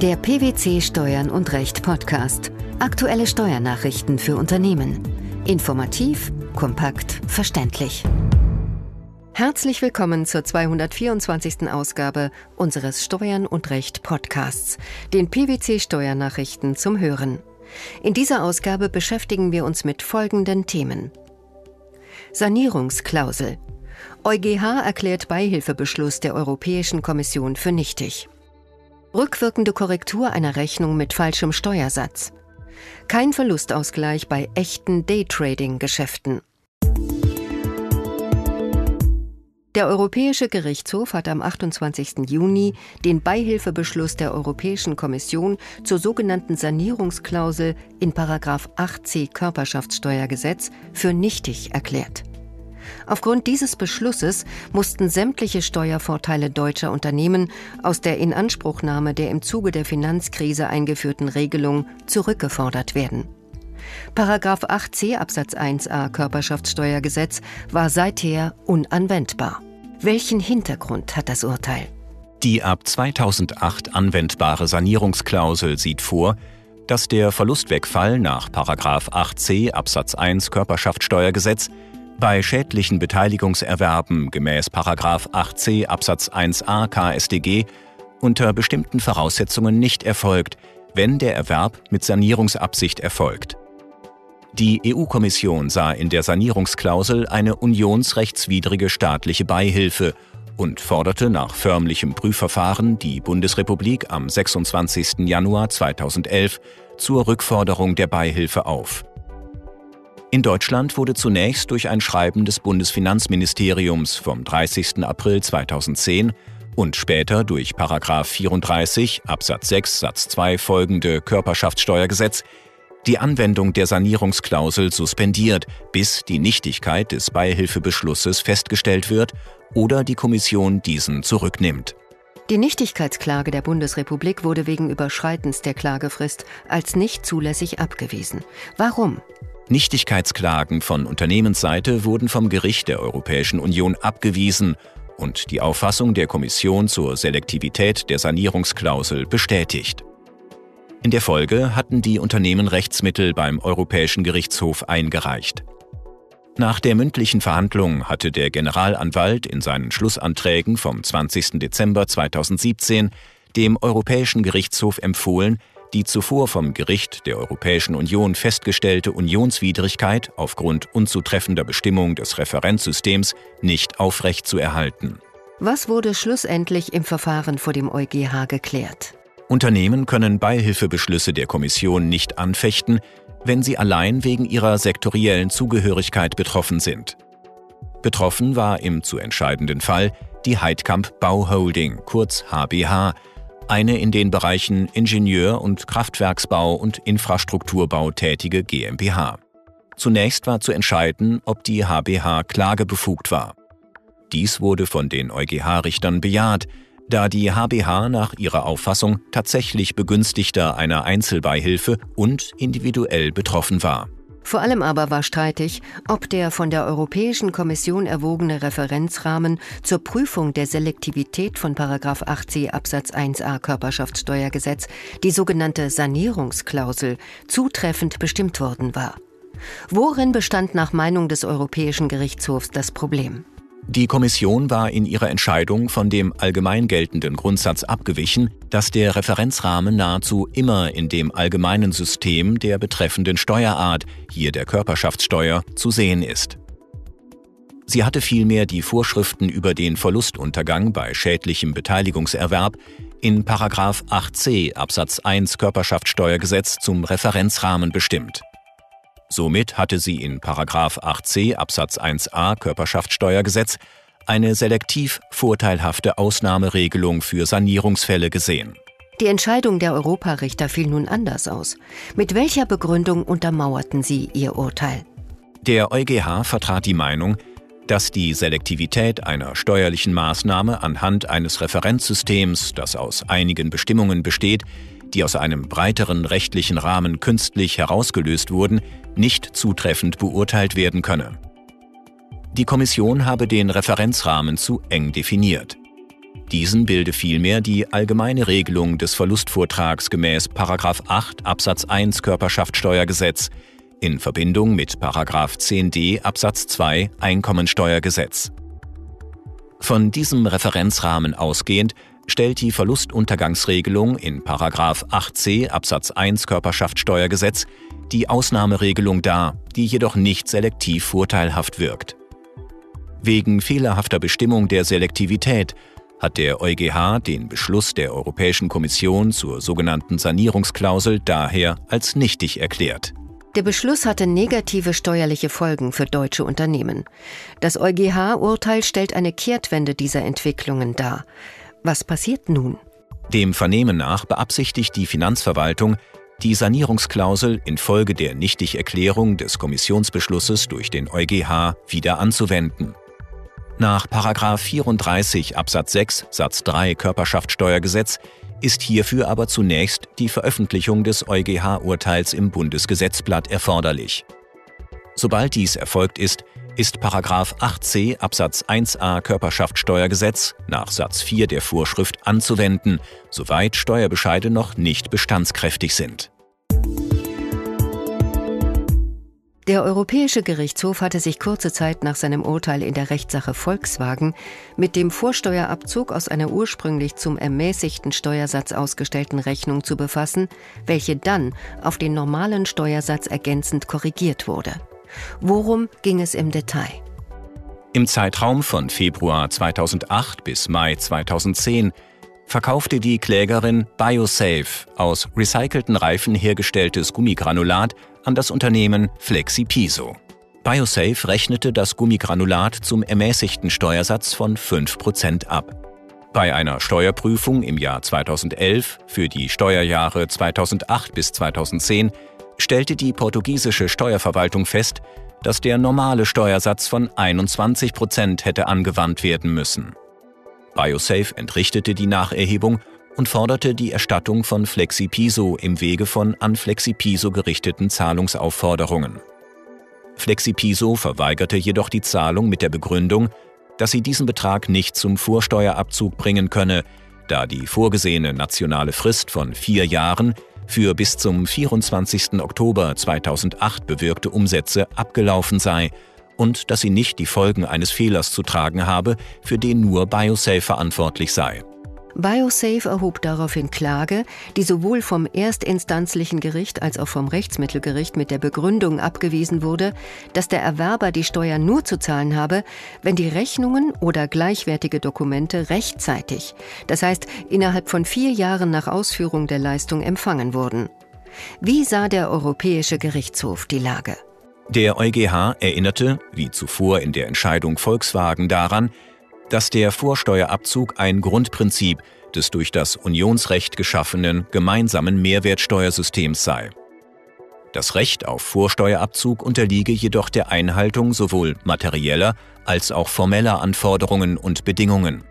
Der PwC Steuern und Recht Podcast. Aktuelle Steuernachrichten für Unternehmen. Informativ, kompakt, verständlich. Herzlich willkommen zur 224. Ausgabe unseres Steuern und Recht Podcasts, den PwC Steuernachrichten zum Hören. In dieser Ausgabe beschäftigen wir uns mit folgenden Themen. Sanierungsklausel. EuGH erklärt Beihilfebeschluss der Europäischen Kommission für nichtig. Rückwirkende Korrektur einer Rechnung mit falschem Steuersatz. Kein Verlustausgleich bei echten Daytrading-Geschäften. Der Europäische Gerichtshof hat am 28. Juni den Beihilfebeschluss der Europäischen Kommission zur sogenannten Sanierungsklausel in 8c Körperschaftssteuergesetz für nichtig erklärt. Aufgrund dieses Beschlusses mussten sämtliche Steuervorteile deutscher Unternehmen aus der Inanspruchnahme der im Zuge der Finanzkrise eingeführten Regelung zurückgefordert werden. Paragraph 8c Absatz 1a Körperschaftssteuergesetz war seither unanwendbar. Welchen Hintergrund hat das Urteil? Die ab 2008 anwendbare Sanierungsklausel sieht vor, dass der Verlustwegfall nach 8c Absatz 1 Körperschaftssteuergesetz bei schädlichen Beteiligungserwerben gemäß 8c Absatz 1a KSDG unter bestimmten Voraussetzungen nicht erfolgt, wenn der Erwerb mit Sanierungsabsicht erfolgt. Die EU-Kommission sah in der Sanierungsklausel eine unionsrechtswidrige staatliche Beihilfe und forderte nach förmlichem Prüfverfahren die Bundesrepublik am 26. Januar 2011 zur Rückforderung der Beihilfe auf. In Deutschland wurde zunächst durch ein Schreiben des Bundesfinanzministeriums vom 30. April 2010 und später durch 34 Absatz 6 Satz 2 folgende Körperschaftssteuergesetz die Anwendung der Sanierungsklausel suspendiert, bis die Nichtigkeit des Beihilfebeschlusses festgestellt wird oder die Kommission diesen zurücknimmt. Die Nichtigkeitsklage der Bundesrepublik wurde wegen Überschreitens der Klagefrist als nicht zulässig abgewiesen. Warum? Nichtigkeitsklagen von Unternehmensseite wurden vom Gericht der Europäischen Union abgewiesen und die Auffassung der Kommission zur Selektivität der Sanierungsklausel bestätigt. In der Folge hatten die Unternehmen Rechtsmittel beim Europäischen Gerichtshof eingereicht. Nach der mündlichen Verhandlung hatte der Generalanwalt in seinen Schlussanträgen vom 20. Dezember 2017 dem Europäischen Gerichtshof empfohlen, die zuvor vom Gericht der Europäischen Union festgestellte Unionswidrigkeit aufgrund unzutreffender Bestimmung des Referenzsystems nicht aufrechtzuerhalten. Was wurde schlussendlich im Verfahren vor dem EuGH geklärt? Unternehmen können Beihilfebeschlüsse der Kommission nicht anfechten, wenn sie allein wegen ihrer sektoriellen Zugehörigkeit betroffen sind. Betroffen war im zu entscheidenden Fall die Heidkamp Bauholding, kurz HBH, eine in den Bereichen Ingenieur- und Kraftwerksbau und Infrastrukturbau tätige GmbH. Zunächst war zu entscheiden, ob die HBH klagebefugt war. Dies wurde von den EuGH-Richtern bejaht, da die HBH nach ihrer Auffassung tatsächlich Begünstigter einer Einzelbeihilfe und individuell betroffen war. Vor allem aber war streitig, ob der von der Europäischen Kommission erwogene Referenzrahmen zur Prüfung der Selektivität von 8c Absatz 1a Körperschaftssteuergesetz, die sogenannte Sanierungsklausel, zutreffend bestimmt worden war. Worin bestand nach Meinung des Europäischen Gerichtshofs das Problem? Die Kommission war in ihrer Entscheidung von dem allgemein geltenden Grundsatz abgewichen, dass der Referenzrahmen nahezu immer in dem allgemeinen System der betreffenden Steuerart, hier der Körperschaftssteuer, zu sehen ist. Sie hatte vielmehr die Vorschriften über den Verlustuntergang bei schädlichem Beteiligungserwerb in 8c Absatz 1 Körperschaftssteuergesetz zum Referenzrahmen bestimmt. Somit hatte sie in 8c Absatz 1a Körperschaftssteuergesetz eine selektiv vorteilhafte Ausnahmeregelung für Sanierungsfälle gesehen. Die Entscheidung der Europarichter fiel nun anders aus. Mit welcher Begründung untermauerten sie ihr Urteil? Der EuGH vertrat die Meinung, dass die Selektivität einer steuerlichen Maßnahme anhand eines Referenzsystems, das aus einigen Bestimmungen besteht, die aus einem breiteren rechtlichen Rahmen künstlich herausgelöst wurden, nicht zutreffend beurteilt werden könne. Die Kommission habe den Referenzrahmen zu eng definiert. Diesen bilde vielmehr die allgemeine Regelung des Verlustvortrags gemäß 8 Absatz 1 Körperschaftsteuergesetz in Verbindung mit 10d Absatz 2 Einkommensteuergesetz. Von diesem Referenzrahmen ausgehend stellt die Verlustuntergangsregelung in 8c Absatz 1 Körperschaftsteuergesetz die Ausnahmeregelung dar, die jedoch nicht selektiv vorteilhaft wirkt. Wegen fehlerhafter Bestimmung der Selektivität hat der EuGH den Beschluss der Europäischen Kommission zur sogenannten Sanierungsklausel daher als nichtig erklärt. Der Beschluss hatte negative steuerliche Folgen für deutsche Unternehmen. Das EuGH-Urteil stellt eine Kehrtwende dieser Entwicklungen dar. Was passiert nun? Dem Vernehmen nach beabsichtigt die Finanzverwaltung, die Sanierungsklausel infolge der Nichtigerklärung des Kommissionsbeschlusses durch den EuGH wieder anzuwenden. Nach 34 Absatz 6 Satz 3 Körperschaftsteuergesetz ist hierfür aber zunächst die Veröffentlichung des EuGH-Urteils im Bundesgesetzblatt erforderlich. Sobald dies erfolgt ist, ist 8c Absatz 1a Körperschaftsteuergesetz nach Satz 4 der Vorschrift anzuwenden, soweit Steuerbescheide noch nicht bestandskräftig sind. Der Europäische Gerichtshof hatte sich kurze Zeit nach seinem Urteil in der Rechtssache Volkswagen mit dem Vorsteuerabzug aus einer ursprünglich zum ermäßigten Steuersatz ausgestellten Rechnung zu befassen, welche dann auf den normalen Steuersatz ergänzend korrigiert wurde. Worum ging es im Detail? Im Zeitraum von Februar 2008 bis Mai 2010 verkaufte die Klägerin BioSafe aus recycelten Reifen hergestelltes Gummigranulat an das Unternehmen FlexiPiso. BioSafe rechnete das Gummigranulat zum ermäßigten Steuersatz von 5% ab. Bei einer Steuerprüfung im Jahr 2011 für die Steuerjahre 2008 bis 2010 stellte die portugiesische Steuerverwaltung fest, dass der normale Steuersatz von 21% hätte angewandt werden müssen. BioSafe entrichtete die Nacherhebung und forderte die Erstattung von FlexiPiso im Wege von an FlexiPiso gerichteten Zahlungsaufforderungen. FlexiPiso verweigerte jedoch die Zahlung mit der Begründung, dass sie diesen Betrag nicht zum Vorsteuerabzug bringen könne, da die vorgesehene nationale Frist von vier Jahren für bis zum 24. Oktober 2008 bewirkte Umsätze abgelaufen sei und dass sie nicht die Folgen eines Fehlers zu tragen habe, für den nur BioSafe verantwortlich sei. BioSafe erhob daraufhin Klage, die sowohl vom erstinstanzlichen Gericht als auch vom Rechtsmittelgericht mit der Begründung abgewiesen wurde, dass der Erwerber die Steuer nur zu zahlen habe, wenn die Rechnungen oder gleichwertige Dokumente rechtzeitig, das heißt innerhalb von vier Jahren nach Ausführung der Leistung empfangen wurden. Wie sah der Europäische Gerichtshof die Lage? Der EuGH erinnerte, wie zuvor in der Entscheidung Volkswagen, daran, dass der Vorsteuerabzug ein Grundprinzip des durch das Unionsrecht geschaffenen gemeinsamen Mehrwertsteuersystems sei. Das Recht auf Vorsteuerabzug unterliege jedoch der Einhaltung sowohl materieller als auch formeller Anforderungen und Bedingungen.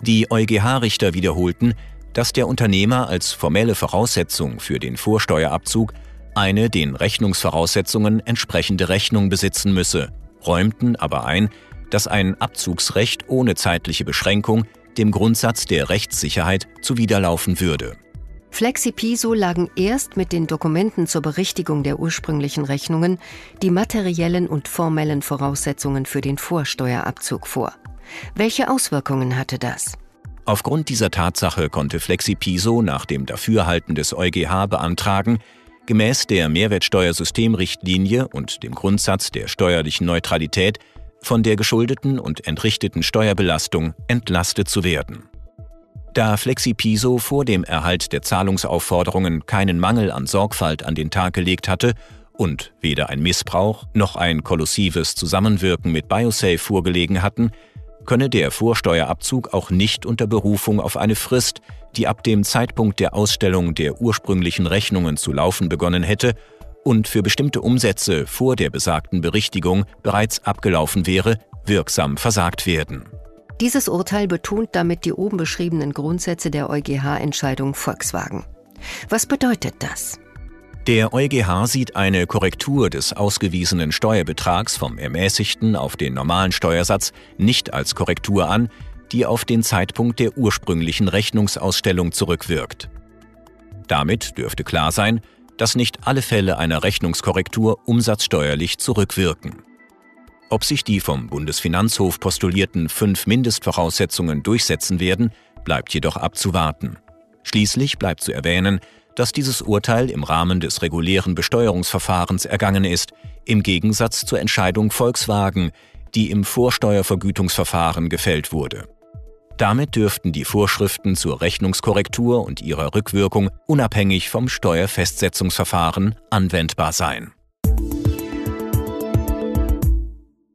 Die EuGH-Richter wiederholten, dass der Unternehmer als formelle Voraussetzung für den Vorsteuerabzug eine den Rechnungsvoraussetzungen entsprechende Rechnung besitzen müsse, räumten aber ein, dass ein Abzugsrecht ohne zeitliche Beschränkung dem Grundsatz der Rechtssicherheit zuwiderlaufen würde. FlexiPiso lagen erst mit den Dokumenten zur Berichtigung der ursprünglichen Rechnungen die materiellen und formellen Voraussetzungen für den Vorsteuerabzug vor. Welche Auswirkungen hatte das? Aufgrund dieser Tatsache konnte FlexiPiso nach dem Dafürhalten des EuGH beantragen, gemäß der Mehrwertsteuersystemrichtlinie und dem Grundsatz der steuerlichen Neutralität von der geschuldeten und entrichteten Steuerbelastung entlastet zu werden. Da FlexiPiso vor dem Erhalt der Zahlungsaufforderungen keinen Mangel an Sorgfalt an den Tag gelegt hatte und weder ein Missbrauch noch ein kolossives Zusammenwirken mit BioSafe vorgelegen hatten, könne der Vorsteuerabzug auch nicht unter Berufung auf eine Frist, die ab dem Zeitpunkt der Ausstellung der ursprünglichen Rechnungen zu laufen begonnen hätte und für bestimmte Umsätze vor der besagten Berichtigung bereits abgelaufen wäre, wirksam versagt werden. Dieses Urteil betont damit die oben beschriebenen Grundsätze der EuGH-Entscheidung Volkswagen. Was bedeutet das? Der EuGH sieht eine Korrektur des ausgewiesenen Steuerbetrags vom ermäßigten auf den normalen Steuersatz nicht als Korrektur an, die auf den Zeitpunkt der ursprünglichen Rechnungsausstellung zurückwirkt. Damit dürfte klar sein, dass nicht alle Fälle einer Rechnungskorrektur umsatzsteuerlich zurückwirken. Ob sich die vom Bundesfinanzhof postulierten fünf Mindestvoraussetzungen durchsetzen werden, bleibt jedoch abzuwarten. Schließlich bleibt zu erwähnen, dass dieses Urteil im Rahmen des regulären Besteuerungsverfahrens ergangen ist, im Gegensatz zur Entscheidung Volkswagen, die im Vorsteuervergütungsverfahren gefällt wurde. Damit dürften die Vorschriften zur Rechnungskorrektur und ihrer Rückwirkung unabhängig vom Steuerfestsetzungsverfahren anwendbar sein.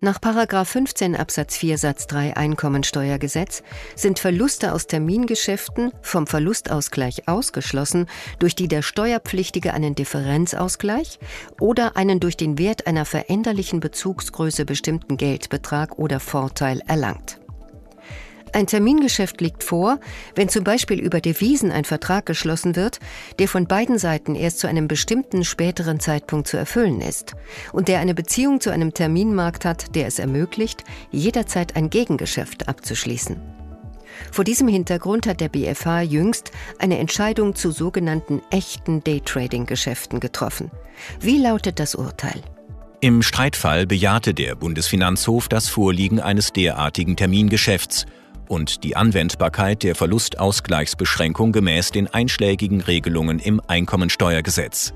Nach 15 Absatz 4 Satz 3 Einkommensteuergesetz sind Verluste aus Termingeschäften vom Verlustausgleich ausgeschlossen, durch die der Steuerpflichtige einen Differenzausgleich oder einen durch den Wert einer veränderlichen Bezugsgröße bestimmten Geldbetrag oder Vorteil erlangt. Ein Termingeschäft liegt vor, wenn zum Beispiel über Devisen ein Vertrag geschlossen wird, der von beiden Seiten erst zu einem bestimmten späteren Zeitpunkt zu erfüllen ist und der eine Beziehung zu einem Terminmarkt hat, der es ermöglicht, jederzeit ein Gegengeschäft abzuschließen. Vor diesem Hintergrund hat der BFH jüngst eine Entscheidung zu sogenannten echten Daytrading-Geschäften getroffen. Wie lautet das Urteil? Im Streitfall bejahte der Bundesfinanzhof das Vorliegen eines derartigen Termingeschäfts und die Anwendbarkeit der Verlustausgleichsbeschränkung gemäß den einschlägigen Regelungen im Einkommensteuergesetz.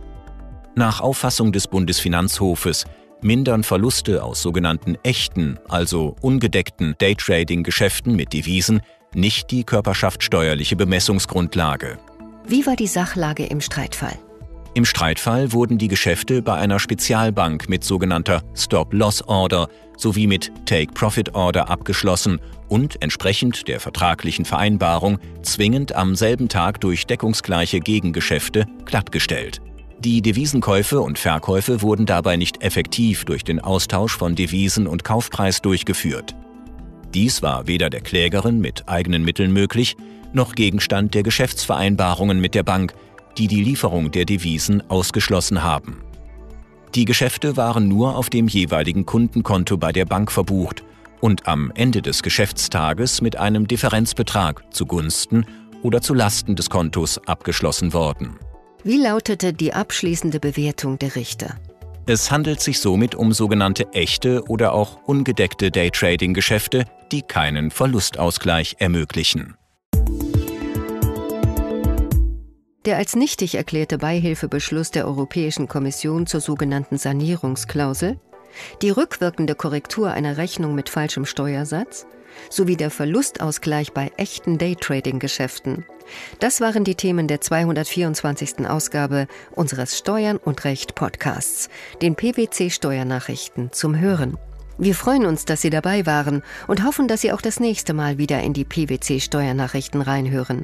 Nach Auffassung des Bundesfinanzhofes mindern Verluste aus sogenannten echten, also ungedeckten Daytrading-Geschäften mit Devisen nicht die körperschaftsteuerliche Bemessungsgrundlage. Wie war die Sachlage im Streitfall? Im Streitfall wurden die Geschäfte bei einer Spezialbank mit sogenannter Stop-Loss-Order sowie mit Take-Profit-Order abgeschlossen und entsprechend der vertraglichen Vereinbarung zwingend am selben Tag durch deckungsgleiche Gegengeschäfte glattgestellt. Die Devisenkäufe und Verkäufe wurden dabei nicht effektiv durch den Austausch von Devisen und Kaufpreis durchgeführt. Dies war weder der Klägerin mit eigenen Mitteln möglich, noch Gegenstand der Geschäftsvereinbarungen mit der Bank, die die Lieferung der Devisen ausgeschlossen haben. Die Geschäfte waren nur auf dem jeweiligen Kundenkonto bei der Bank verbucht und am Ende des Geschäftstages mit einem Differenzbetrag zugunsten oder zu Lasten des Kontos abgeschlossen worden. Wie lautete die abschließende Bewertung der Richter? Es handelt sich somit um sogenannte echte oder auch ungedeckte Daytrading-Geschäfte, die keinen Verlustausgleich ermöglichen. Der als nichtig erklärte Beihilfebeschluss der Europäischen Kommission zur sogenannten Sanierungsklausel, die rückwirkende Korrektur einer Rechnung mit falschem Steuersatz sowie der Verlustausgleich bei echten Daytrading-Geschäften. Das waren die Themen der 224. Ausgabe unseres Steuern und Recht Podcasts, den PwC Steuernachrichten zum Hören. Wir freuen uns, dass Sie dabei waren und hoffen, dass Sie auch das nächste Mal wieder in die PwC Steuernachrichten reinhören.